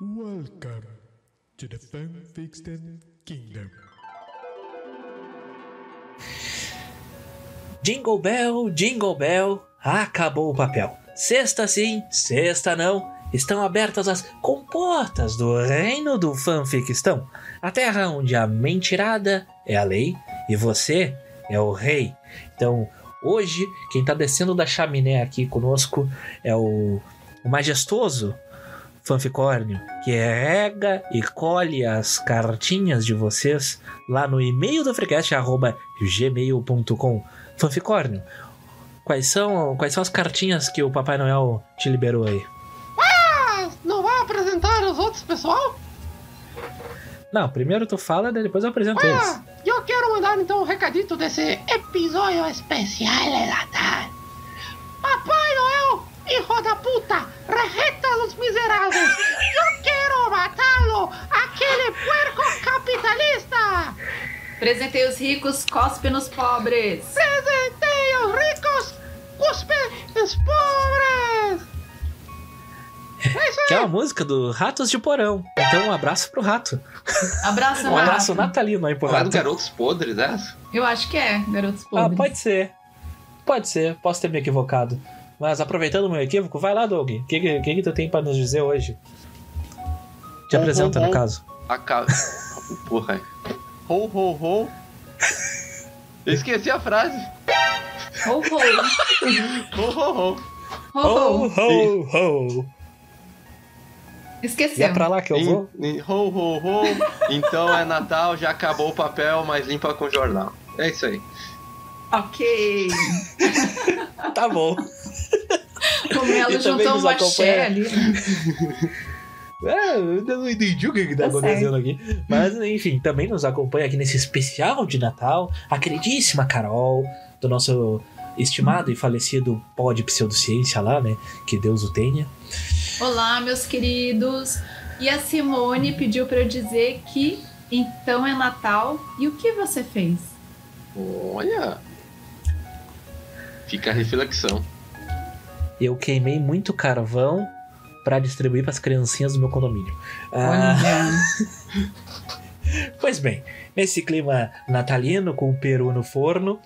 Welcome to the Fanfiction Kingdom. Jingle Bell, Jingle Bell, acabou o papel. Sexta sim, sexta não. Estão abertas as comportas do reino do fanficistão. A terra onde a mentirada é a lei e você é o rei. Então, hoje, quem tá descendo da chaminé aqui conosco é o, o majestoso fanficórnio, que rega e colhe as cartinhas de vocês lá no e-mail do freecast, gmail.com. Fanficórnio, quais são, quais são as cartinhas que o Papai Noel te liberou aí? Ah, não vai apresentar os outros, pessoal? Não, primeiro tu fala, depois eu apresento eles. Ah, eu quero mandar então um recadito desse episódio especial de Natal. Papai Noel, hijo da puta, rejeta los miseráveis. Eu quero matá-lo, aquele puerco capitalista. Presentei os ricos, cospe nos pobres. Presentei os ricos, cuspe os pobres. É Que é uma música do Ratos de Porão. Então um abraço pro rato. Abraço, Um abraço Rafa. natalino aí pro Não é do rato. Garotos Podres essa? Eu acho que é, garotos Ah, pobres. pode ser. Pode ser, posso ter me equivocado. Mas aproveitando o meu equívoco, vai lá, Doug. O que, que, que que tu tem pra nos dizer hoje? Te Bom, apresenta, bom, no bom. caso. A ca... Porra. Ho, ho, ho. Eu esqueci a frase. Ho, ho. Ho, ho, ho. Ho, ho. ho, ho. E é Esqueceu. pra lá que eu vou? Em- em- Ho, ho, ho. Então é Natal, já acabou o papel, mas limpa com jornal. É isso aí. Ok. Tá bom. O Melo juntou nos um axé ali. É, eu não entendi o que, que tá Tá acontecendo aqui. Mas, enfim, também nos acompanha aqui nesse especial de Natal a queridíssima Carol, do nosso estimado e falecido pó de pseudociência lá, né? Que Deus o tenha. Olá, meus queridos. E a Simone pediu pra eu dizer que então é Natal. E o que você fez? Olha. Fica a reflexão. Eu queimei muito carvão pra distribuir pras criancinhas do meu condomínio. Ah, Olha. Pois bem, nesse clima natalino com o peru no forno,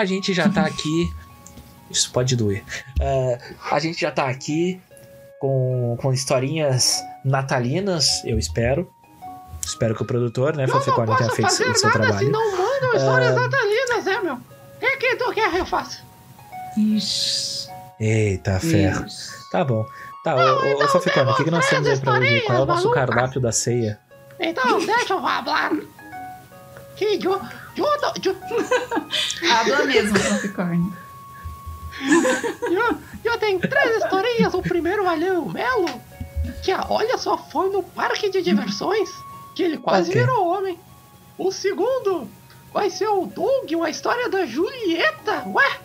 a gente já tá aqui. Isso pode doer. Ah, a gente já tá aqui com, com historinhas natalinas, eu espero. Espero que o produtor, né, Eu não Foficorn, tenha feito fazer o seu nada se trabalho. não mandam histórias natalinas, né, meu? O que tu quer que eu faça? Ixi. Eita, ferro. Ixi. Tá bom. Tá, ô, ô, ô Foficorn, o que, que nós temos aí pra hoje? Qual é o nosso historinhas cardápio da ceia? Então, deixa eu falar. Que eu, eu, eu, Habla mesmo, Capricórnio. eu, eu tenho três historinhas. O primeiro vai ler o Melo, que ah, olha só, foi no parque de diversões que ele quase Ok. virou homem. O segundo vai ser o Doug, uma história da Julieta, ué.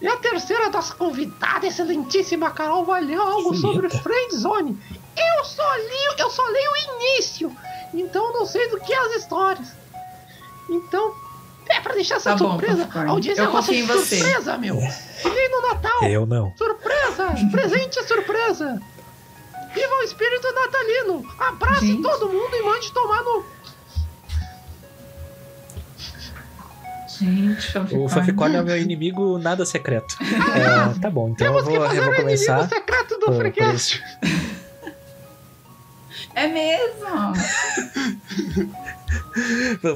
E a terceira das convidadas, excelentíssima Carol, ler algo sobre Julieta. Friendzone. Eu só li, eu só leio o início, então não sei do que as histórias. Então, é pra deixar essa Tá bom, surpresa. Capricórnio. A audiência Eu gosta de você. surpresa, meu. E nem no Natal. Eu não. Surpresa! Presente surpresa! Viva o espírito natalino! Abrace Gente. todo mundo e mande tomar no. Gente, O Foficorn é o meu inimigo nada secreto. É, tá bom, então eu Temos que vou, eu fazer vou o inimigo começar. secreto do por-. É mesmo.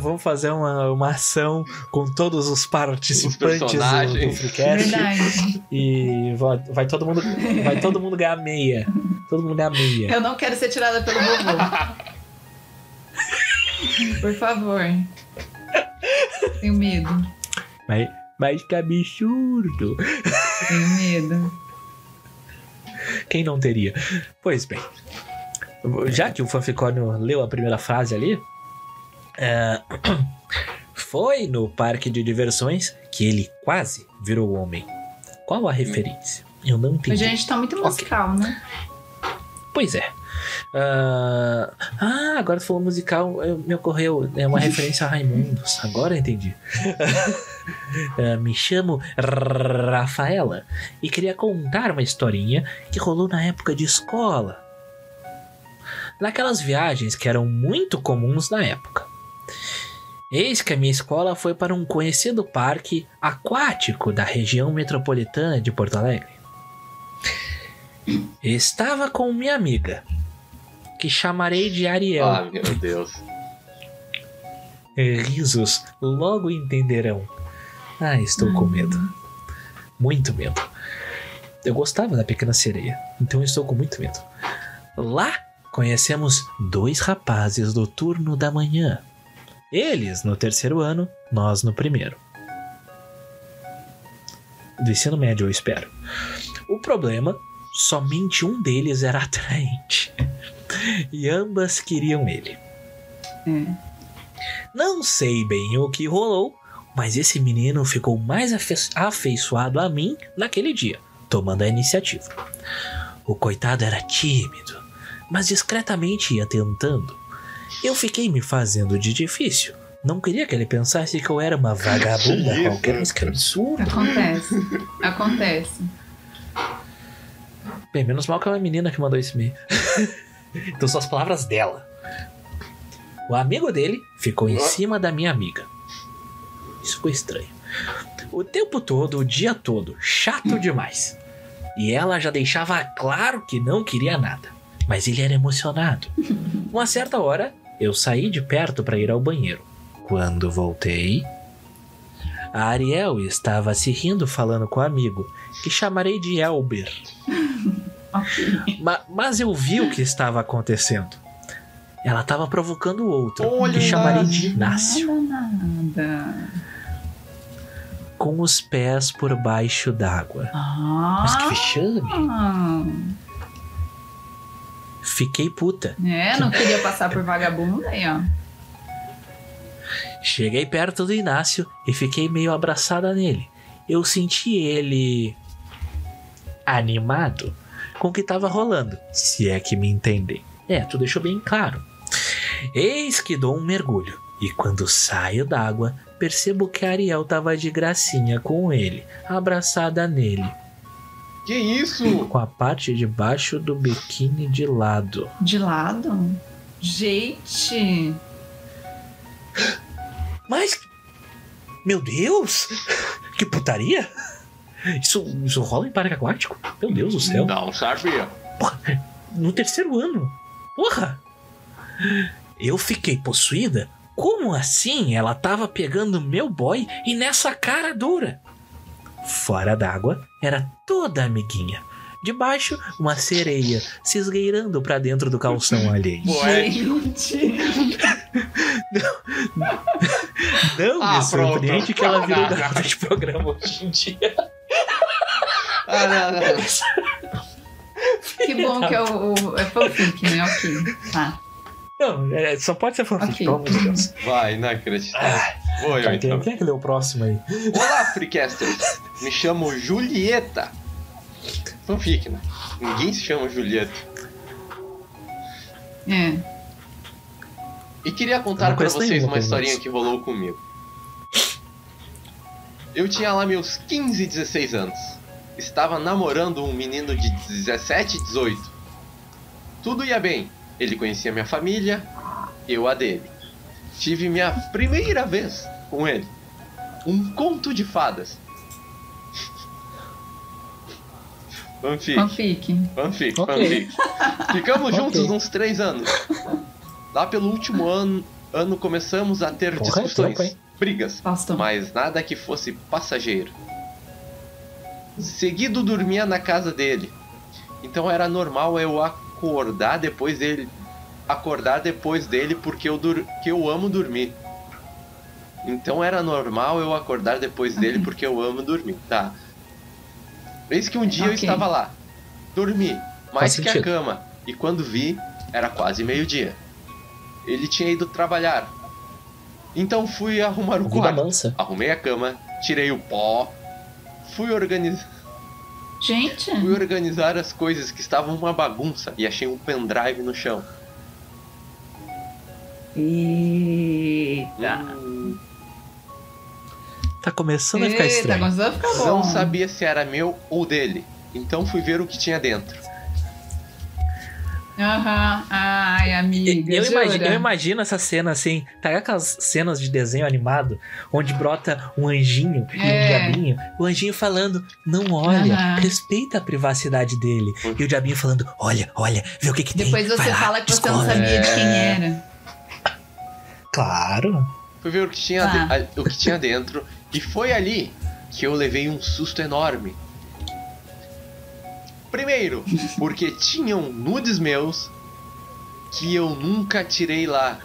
Vamos fazer uma, uma ação com todos os participantes do, do personagens. Freecast Verdade. e vai, vai todo mundo vai todo mundo ganhar meia. Todo mundo ganhar meia. Eu não quero ser tirada pelo vovô. Por favor. Tenho medo. Mas, mas que absurdo. Tenho medo. Quem não teria? Pois bem. Já que o Fanficórnio leu a primeira frase ali, é, foi no parque de diversões que ele quase virou homem. Qual a referência? Eu não entendi. Hoje a gente tá muito musical, né? Pois é. Ah, ah, agora tu falou musical, eu- me ocorreu. É uma referência a Raimundos. Agora eu entendi. Ah, me chamo Rafaela e queria contar uma historinha que rolou na época de escola. Naquelas viagens que eram muito comuns na época. Eis que a minha escola foi para um conhecido parque aquático da região metropolitana de Porto Alegre. Estava com minha amiga, que chamarei de Ariel. Ah, meu Deus. Risos logo entenderão. Ah, estou com medo. Muito medo. Eu gostava da pequena sereia, então estou com muito medo. Lá conhecemos dois rapazes do turno da manhã. Eles no terceiro ano, nós no primeiro. Do ensino médio, eu espero. O problema, somente um deles era atraente. E ambas queriam ele. É. Não sei bem o que rolou, mas esse menino ficou mais afe- afeiçoado a mim naquele dia, tomando a iniciativa. O coitado era tímido, mas discretamente ia tentando. Eu fiquei me fazendo de difícil. Não queria que ele pensasse que eu era uma vagabunda Que qualquer, isso? mas que absurdo. Acontece. Acontece. Bem, menos mal que é uma menina que mandou esse e-mail. então são as palavras dela. O amigo dele ficou em cima da minha amiga. Isso ficou estranho. O tempo todo, o dia todo, chato demais. E ela já deixava claro que não queria nada. Mas ele era emocionado. Uma certa hora, eu saí de perto para ir ao banheiro. Quando voltei, a Ariel estava se rindo falando com o amigo, que chamarei de Elber. Ma- mas eu vi o que estava acontecendo. Ela estava provocando o outro, Olha, que chamarei de Inácio. Nada, nada. com os pés por baixo d'água. Mas que Ah, vexame! Fiquei puta. é, não queria passar por vagabundo aí, ó. Cheguei perto do Inácio e fiquei meio abraçada nele. Eu senti ele. animado com o que estava rolando, se é que me entendem. É, tu deixou bem claro. Eis que dou um mergulho, e quando saio d'água, percebo que a Ariel tava de gracinha com ele, abraçada nele, Que isso? com a parte de baixo do biquíni de lado. De lado? Gente! Mas. Meu Deus! Que putaria! Isso, isso rola em parque aquático? Meu Deus do céu! Não sabia. No terceiro ano! Porra! Eu fiquei possuída? Como assim ela tava pegando meu boy e nessa cara dura? Fora d'água era toda amiguinha. Debaixo, uma sereia se esgueirando pra dentro do calção alheio. Gente! Não Ah, me surpreende pronto. que ela virou Ah, garota de programa hoje em dia. Ah, não, não. Que bom que é o, o é fanfic, né? Ok. Tá. Não, é, só pode ser fanfic, Ok. pelo amor de Deus. Vai, não acredito. Ah, Vou eu Tá, quem, então. quem é que leu o próximo aí? Olá, Freecasters. Me chamo Julieta. Fanfic, né? Ninguém se chama Julieta. É. E queria contar conheço vocês nenhuma, uma historinha que rolou comigo. Eu tinha lá meus 15, 16 anos. Estava namorando um menino de 17, 18. Tudo ia bem. Ele conhecia minha família, eu a dele. Tive minha primeira vez com ele. Um conto de fadas. Fanfic. Fanfic. Fanfic, Ok. fanfic. Ficamos juntos Ok. uns três anos. Lá pelo último ano, ano começamos a ter Porra, é discussões, tempo, brigas, Fauston. mas nada que fosse passageiro. Seguido dormia na casa dele. Então era normal eu acordar depois dele. Acordar depois dele porque eu, dur que eu amo dormir. Então era normal eu acordar depois dele porque eu amo dormir. Tá. Eis que um dia eu Ok. estava lá. Dormi. Mais que a cama. E quando vi, era quase meio-dia. Ele tinha ido trabalhar. Então fui arrumar o Vida quarto. mansa. Arrumei a cama, tirei o pó, fui organizar. Gente, Fui organizar as coisas que estavam uma bagunça e achei um pendrive no chão. eita. Hum, Tá começando a ficar estranho. começou a ficar bom. não sabia se era meu ou dele. Então fui ver o que tinha dentro. Aham. Ai, amiga. Eu imagino, eu imagino essa cena assim, tá aquelas cenas de desenho animado, onde brota um anjinho e um É. diabinho, o anjinho falando, não olha, Aham. respeita a privacidade dele. E o diabinho falando, olha, olha, vê o que que tem. Depois você lá, fala que você não descobre." sabia de quem É. era. Claro. Fui ver o que tinha, Tá. de- a- o que tinha dentro e foi ali que eu levei um susto enorme. Primeiro, porque tinham nudes meus que eu nunca tirei lá.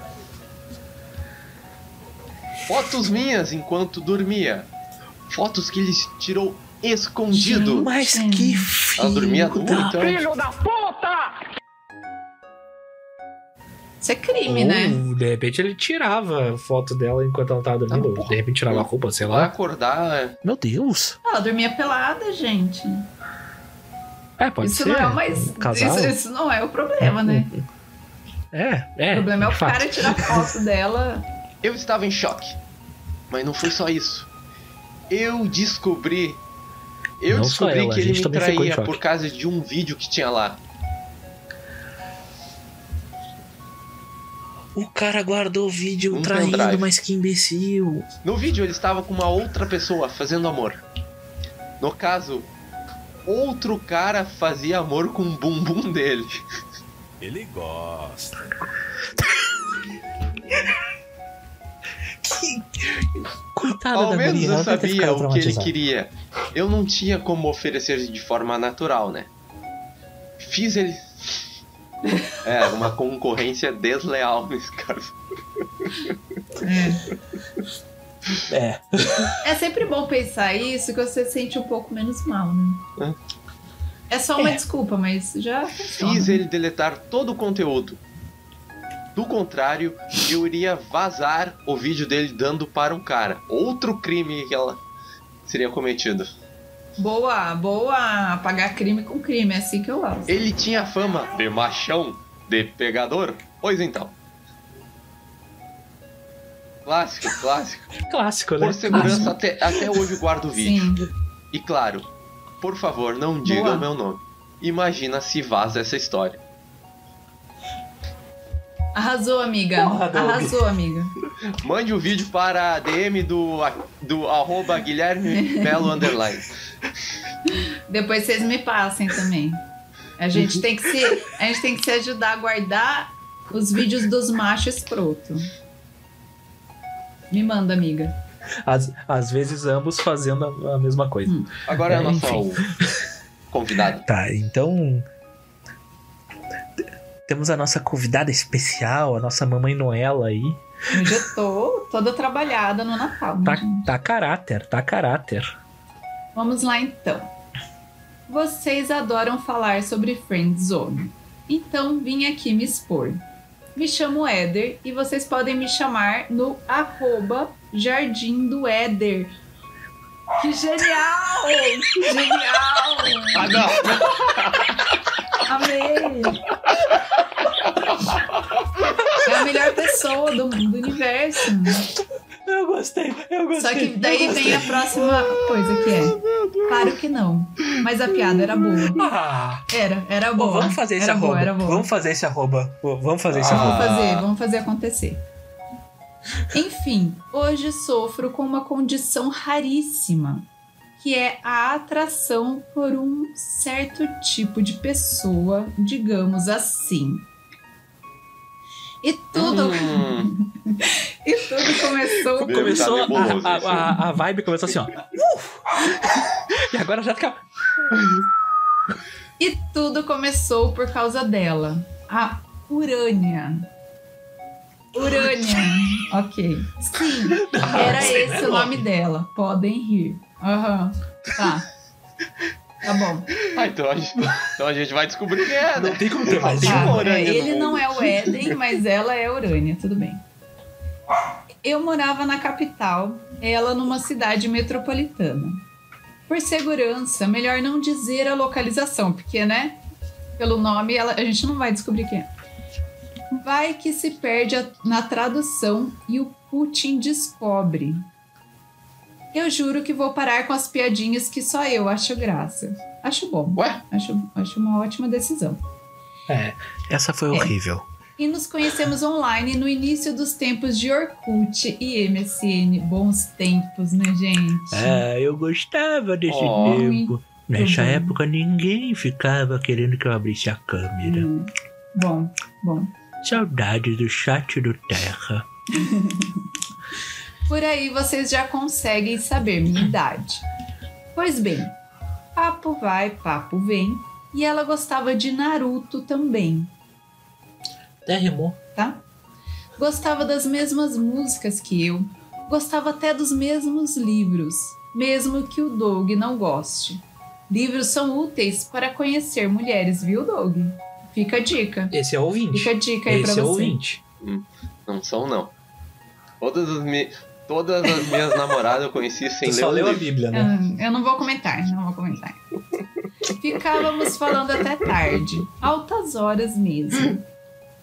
Fotos minhas enquanto dormia. Fotos que ele tirou escondido. Mas que Ela dormia filho da... então. Filho da puta! Isso é crime, né? Ou, de repente ele tirava foto dela enquanto ela tava dormindo. Porra. de repente tirava a roupa, sei lá. acordar. Meu Deus. Ela dormia pelada, gente. É, pode isso ser. não é. Um casal. Isso, isso não é o problema, né? É, é. o problema é o fato. cara tirar foto dela. Eu estava em choque. Mas não foi só isso. Eu descobri. Eu Não descobri ela, que ele me traía por causa de um vídeo que tinha lá. O cara guardou o vídeo Um traindo, pendrive. mas que imbecil. No vídeo ele estava com uma outra pessoa fazendo amor. No caso, outro cara fazia amor com o bumbum dele. Ele gosta. Coitada Ao da menos guria, eu sabia o que ele queria. Eu não tinha como oferecer de forma natural, né? Fiz ele. É, uma concorrência desleal nesse caso. É. É sempre bom pensar isso que você se sente um pouco menos mal, né? É só uma É. desculpa, mas já funciona. Fiz ele deletar todo o conteúdo. Do contrário, eu iria vazar o vídeo dele dando para um cara. Outro crime que ela seria cometido. Boa, boa apagar crime com crime, é assim que eu gosto. Ele tinha fama de machão, de pegador. Pois então. Clássico, clássico. Clássico, né? Por segurança, até, até hoje guardo o vídeo. Sim. E claro, por favor, não diga Boa. o meu nome. Imagina se vaza essa história. Arrasou, amiga. Porra. Arrasou, amiga. Mande o vídeo para a DM do, do arroba Guilherme Melo Underline. Depois vocês me passem também. A gente tem que se, a gente tem que se ajudar a guardar os vídeos dos machos escroto. Me manda, amiga. Às, às vezes ambos fazendo a, a mesma coisa. Hum. Agora é a É, nossa enfim. convidada. Tá, então. Temos a nossa convidada especial, a nossa mamãe Noela aí. Hoje eu tô toda trabalhada no Natal. né, Tá, gente? tá caráter, tá caráter. Vamos lá então. Vocês adoram falar sobre Friendzone. Então vim aqui me expor. Me chamo Éder e vocês podem me chamar no arroba Jardim do Éder. Que genial! Que genial! Ah, não! Amei! É a melhor pessoa do, do universo. Eu gostei, eu Só que daí vem a próxima coisa que é. Claro que não. Mas a piada era boa. Ah, Era, era bom, boa. vamos fazer esse era arroba. boa, era boa. Vamos fazer esse arroba. Vamos fazer esse Ah. arroba. Vamos fazer, vamos fazer acontecer. Enfim, hoje sofro com uma condição raríssima, que é a atração por um certo tipo de pessoa, digamos assim. E tudo, Hum, e tudo começou Meu, Começou, tá nebuloso a, a, a, a vibe começou assim, ó. e agora já fica. E tudo começou por causa dela. A Urânia. Urânia. ok. Sim, era esse o nome dela. Podem rir. Aham. Tá. Tá bom. ah, então, a gente, então a gente vai descobrir quem é, né? Não tem como ter mais Tem de uma um. Tá, Urânia é, ele mundo. não é o Éden, mas ela é a Urânia, tudo bem. Eu morava na capital, ela numa cidade metropolitana. Por segurança, melhor não dizer a localização, porque, né? Pelo nome, ela- a gente não vai descobrir quem é. Vai que se perde a- na tradução e o Putin descobre. Eu juro que vou parar com as piadinhas que só eu acho graça. Acho bom. Ué? Acho, acho uma ótima decisão. É, essa foi É. horrível. E nos conhecemos online no início dos tempos de Orkut e MSN. Bons tempos, né, gente? É, eu gostava desse Ó. tempo. Nessa bom. época ninguém ficava querendo que eu abrisse a câmera. Hum. Bom, bom. Saudades do chat do Terra. Por aí vocês já conseguem saber minha idade. Pois bem, papo vai, papo vem. E ela gostava de Naruto também, Até rimou. tá? Gostava das mesmas músicas que eu. Gostava até dos mesmos livros, mesmo que o Doug não goste. Livros são úteis para conhecer mulheres, viu, Doug? Fica a dica. Esse é o ouvinte. Fica a dica aí pra Esse é o você. ouvinte. Não são, não. Todas as, Todas as minhas namoradas eu conheci sem Tu ler só leu a. Bíblia, né? Ah, Eu não vou comentar, não vou comentar. Ficávamos falando até tarde, altas horas mesmo.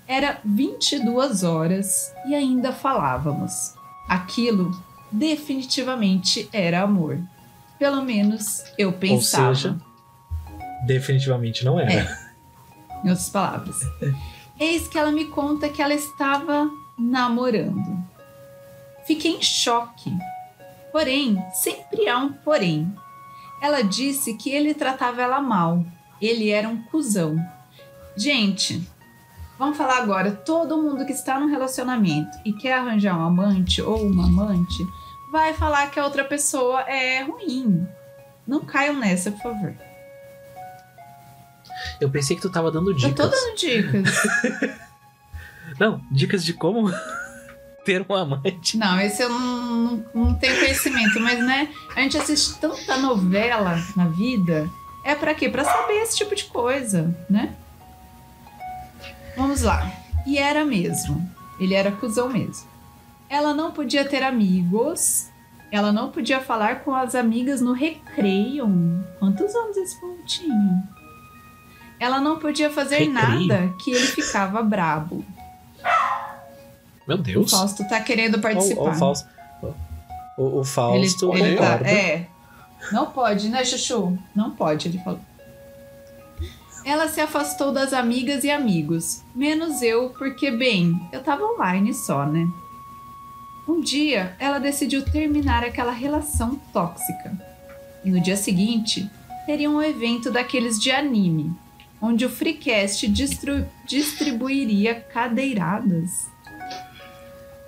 Era 22 horas e ainda falávamos. Aquilo definitivamente era amor. Pelo menos eu pensava. seja, Definitivamente não era. É. Em outras palavras. Eis que ela me conta que ela estava namorando. Fiquei em choque. Porém, sempre há um porém. Ela disse que ele tratava ela mal. Ele era um cuzão. Gente, vamos falar agora. Todo mundo que está num relacionamento e quer arranjar um amante ou uma amante vai falar que a outra pessoa é ruim. Não caiam nessa, por favor. Eu pensei que tu tava dando Eu dicas. tô dando dicas. Não, dicas de como ter um amante. Não, esse eu não, não, não tenho conhecimento, mas né, a gente assiste tanta novela na vida, é pra quê? Pra saber esse tipo de coisa, né? Vamos lá. E era mesmo. Ele era cuzão mesmo. Ela não podia ter amigos. Ela não podia falar com as amigas no recreio. Quantos anos esse povo tinha? Ela não podia fazer Recreio? nada que ele ficava brabo. Meu O Deus. Fausto tá querendo participar. O, o Fausto. O, o Fausto ele, ele tá, é. Não pode, né, Chuchu? Não pode, ele falou. Ela se afastou das amigas e amigos, menos eu, porque, bem, eu tava online só, né? Um dia, ela decidiu terminar aquela relação tóxica. E no dia seguinte, teria um evento daqueles de anime, onde o Freecast distribuiria cadeiradas.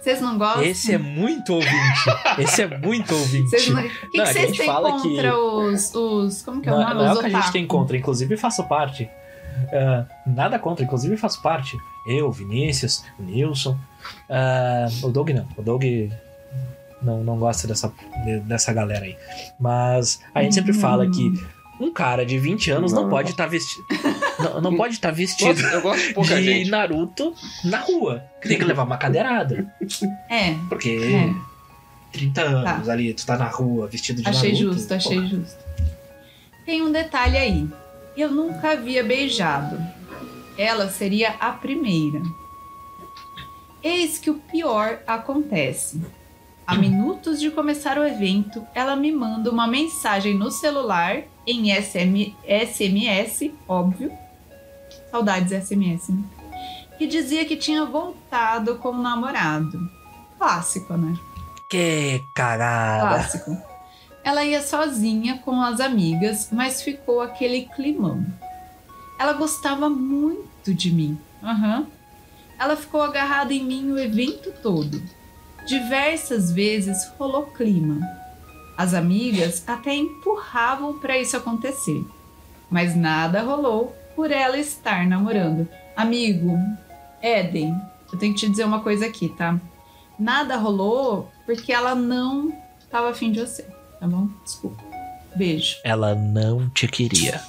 Vocês não gostam? Esse é muito ouvinte. Esse é muito ouvinte. Vocês não... O que, Não, que é vocês têm contra que- os, os. Como que é o Não, nome? não é os o que a gente tem contra, inclusive faço parte. Ah, nada contra, inclusive faço parte. Eu, Vinícius, o Nilson. Ah, o Doug não. O Doug não, não gosta dessa, de- dessa galera aí. Mas a gente sempre fala que um cara de 20 anos não, Não. pode estar vestido. Não, não pode estar vestido eu gosto de pouca de gente. Naruto na rua. Tem que levar uma cadeirada. É, Porque é. 30 anos ali, tu tá na rua vestido de Achei Naruto. justo, achei porra. justo. Tem um detalhe aí. Eu nunca havia beijado. Ela seria a primeira. Eis que o pior acontece. A minutos de começar o evento, ela me manda uma mensagem no celular em SM, SMS, óbvio. Saudades SMS, né? Que dizia que tinha voltado com o namorado. Clássico, né? Que cagada. Clássico. Ela ia sozinha com as amigas, mas ficou aquele climão. Ela gostava muito de mim. Aham. Ela ficou agarrada em mim o evento todo. Diversas vezes rolou clima. As amigas até empurravam para isso acontecer. Mas nada rolou por ela estar namorando. Amigo, Eden, eu tenho que te dizer uma coisa aqui, tá? Nada rolou porque ela não tava afim de você, tá bom? Desculpa. Beijo. Ela não te queria.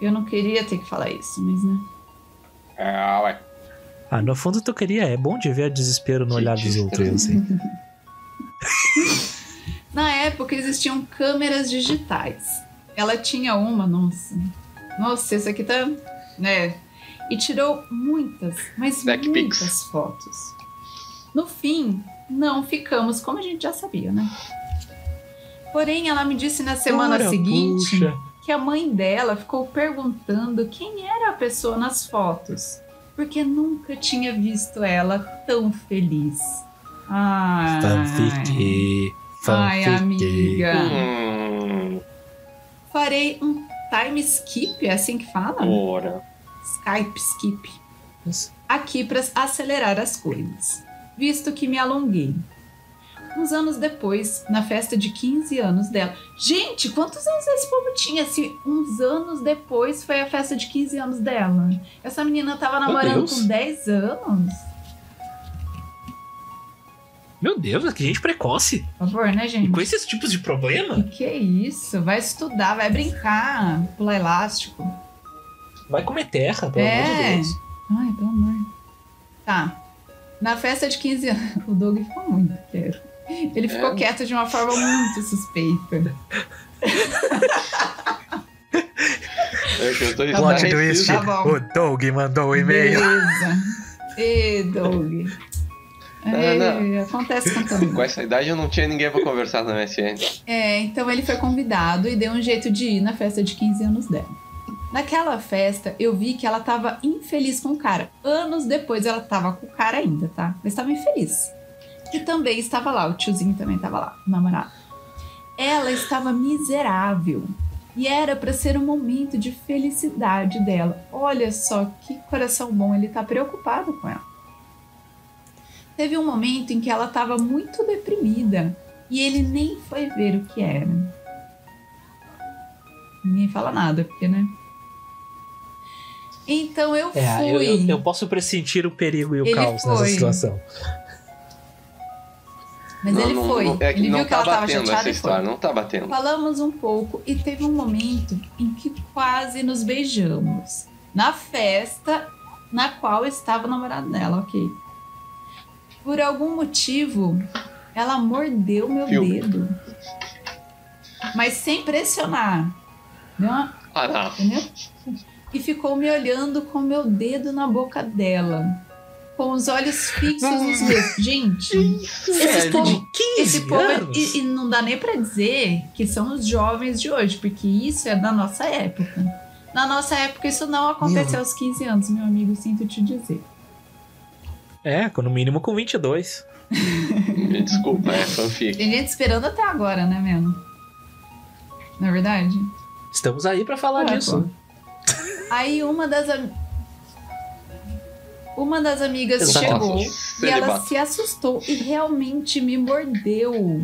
Eu não queria ter que falar isso, mas né? Ah, ué. Ah, no fundo tu queria. É bom de ver desespero no olhar dos outros, assim. Na época existiam câmeras digitais. Ela tinha uma, nossa. Nossa, essa aqui tá. né? E tirou muitas, mas Back muitas pics. fotos. No fim, não ficamos como a gente já sabia, né? Porém, ela me disse na semana Ora, seguinte puxa. que a mãe dela ficou perguntando quem era a pessoa nas fotos, porque nunca tinha visto ela tão feliz. Fanfic. Ai amiga. Hum, Farei um time skip, é assim que fala? ora. Skype skip. Aqui para acelerar as coisas, visto que me alonguei. Uns anos depois, na festa de 15 anos dela. Gente, quantos anos esse povo tinha? Se uns anos depois foi a festa de 15 anos dela. Essa menina tava namorando com 10 anos. Meu Deus, que gente precoce. Por favor, né, E gente? com esses tipos de problema, Que isso? Vai estudar, vai brincar, pular elástico. vai comer terra, pelo É. amor de Deus. Ai, pelo amor. Tá. Na festa de 15 anos, o Doug ficou muito quieto. Ele ficou É. quieto de uma forma muito suspeita. É que eu tô Tá. Plot twist, Tá bom. o Doug mandou o e-mail. Beleza. Ê, Doug. É, não. acontece com todo Com mundo. essa idade eu não tinha ninguém pra conversar na MSN. É, então ele foi convidado e deu um jeito de ir na festa de 15 anos dela. Naquela festa, eu vi que ela tava infeliz com o cara. Anos depois ela tava com o cara ainda, tá? Mas tava infeliz. E também estava lá, o tiozinho também tava lá, o namorado. Ela estava miserável. E era pra ser um momento de felicidade dela. Olha só que coração bom, ele tá preocupado com ela. Teve um momento em que ela estava muito deprimida e ele nem foi ver o que era. Ninguém fala nada, porque, né? Então eu É, fui. eu, eu, eu posso pressentir o perigo e o Ele caos nessa foi. situação. Mas não, ele não, foi. não- é que ele não viu que tá ela tava batendo chateada essa e foi. história, não tá batendo. Falamos um pouco e teve um momento em que quase nos beijamos. Na festa na qual estava o namorado dela, ok. Por algum motivo, ela mordeu meu Filme. dedo. Mas sem pressionar. Deu uma- Ah, não. entendeu? E ficou me olhando com meu dedo na boca dela. Com os olhos fixos nos meus. Gente, esse povo, de 15 esse povo é- anos? e, e não dá nem pra dizer que são os jovens de hoje, porque isso é da nossa época. Na nossa época, isso não aconteceu aos 15 anos, meu amigo, sinto te dizer. É, no mínimo com 22. Me desculpa, é fanfic. Tem gente esperando até agora, né, mesmo? Na verdade? Estamos aí pra falar É, disso. Aí uma das am- uma das amigas Exato. chegou Nossa, e ela se assustou e realmente me mordeu.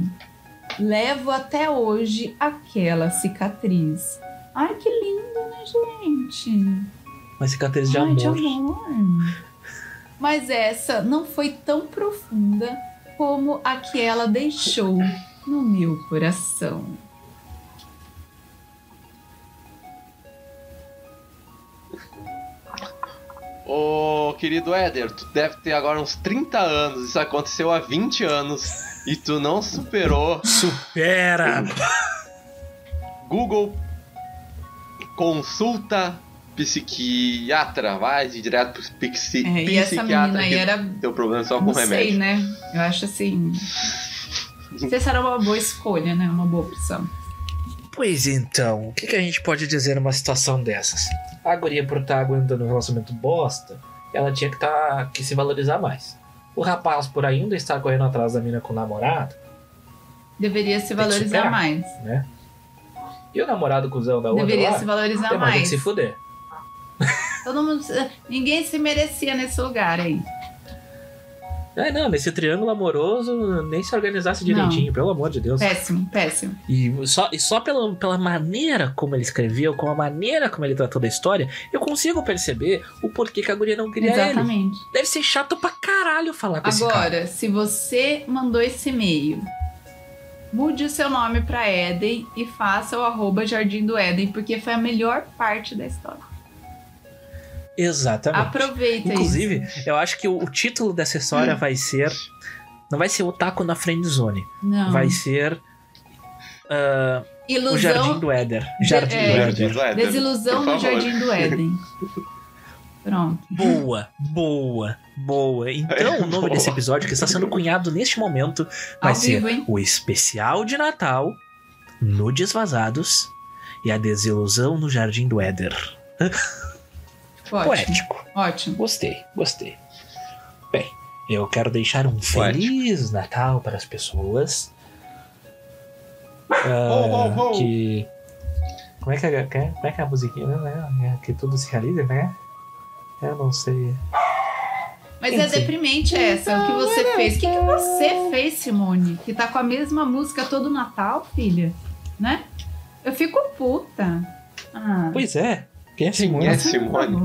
Levo até hoje aquela cicatriz. Ai, que lindo, né, gente? Uma cicatriz de Ai, amor. de amor. Mas essa não foi tão profunda como a que ela deixou no meu coração. Ô, querido Éder, tu deve ter agora uns 30 anos. Isso aconteceu há 20 anos. E tu não superou. Supera! Google consulta psiquiatra. Vai direto pro psi, É, e essa psiquiatra. menina Teu problema só com Não remédio. sei, né? Eu acho assim. Não sei se era uma boa escolha, né? Uma boa opção. Pois então, o que, que a gente pode dizer numa situação dessas? A guria por estar aguentando um relacionamento bosta, ela tinha que, tá, que se valorizar mais. O rapaz por ainda estar correndo atrás da mina com o namorado, Deveria se valorizar superar. mais. né? E o namorado cuzão da outra Deveria lá, se valorizar tem mais é que se fuder. Todo mundo. Ninguém se merecia nesse lugar aí. É, não, nesse triângulo amoroso, nem se organizasse Não. direitinho, pelo amor de Deus. Péssimo, péssimo. E só, e só pela, pela maneira como ele escreveu, com a maneira como ele tratou da história, eu consigo perceber o porquê que a guria não queria ele. Exatamente. Deve ser chato pra caralho falar com esse cara. Agora, se você mandou esse e-mail, mude o seu nome pra Eden e faça o arroba Jardim do Éden, porque foi a melhor parte da história. Exatamente. Aproveita Inclusive, isso. eu acho que o, o título dessa história vai ser. Não vai ser o taco na friend zone. Não. Vai ser o Ilusão. Jardim do Éder. Jardim é. do Jardim Éder. do Éden, Desilusão no favor. Jardim do Éden. Pronto. Boa, boa, boa. Então, o nome Boa. desse episódio que está sendo cunhado neste momento vai Ao ser vivo, o especial de Natal, Nudes Vazados e a desilusão no Jardim do Éder. Ótimo. Poético. Ótimo. Gostei, gostei. Bem, eu quero deixar um feliz Natal para as pessoas. Ah, Ho, ho, ho. Que. Como é que é, como é que é a musiquinha, né? Que tudo se realiza, né? Eu não sei. Mas é Enfim. deprimente essa, o que você fez. O que, que você fez, Simone? Que tá com a mesma música todo Natal, filha? Né? Eu fico puta. Ah, Pois é. Quem é Quem Simone? é por Simone?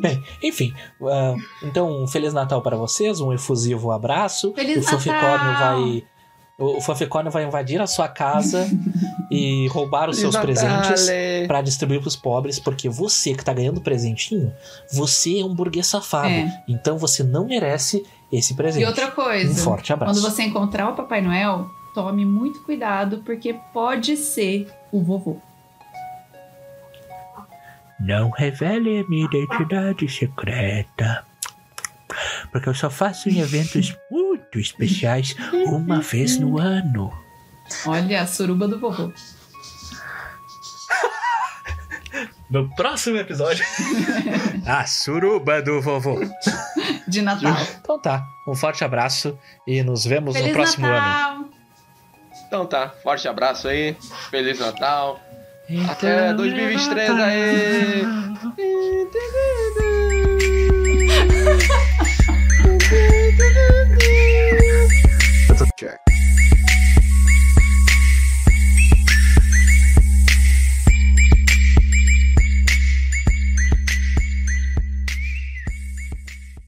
Bem, enfim, ah, então um Feliz Natal para vocês, um efusivo abraço. Feliz o Fanficórnio Natal! vai. O, o Fanficórnio vai invadir a sua casa e roubar os seus presentes para distribuir pros pobres, porque você que tá ganhando presentinho, você é um burguês safado. É. Então você não merece esse presente. E outra coisa, Um forte abraço. quando você encontrar o Papai Noel, tome muito cuidado, porque pode ser o vovô. Não revele a minha identidade secreta. Porque eu só faço em eventos muito especiais uma vez no ano. Olha a suruba do vovô. No próximo episódio. a suruba do vovô. De Natal. Então tá, um forte abraço e nos vemos Feliz no próximo ano. Natal! Então tá, forte abraço aí. Feliz Natal. Então Até 2023 aí. aí.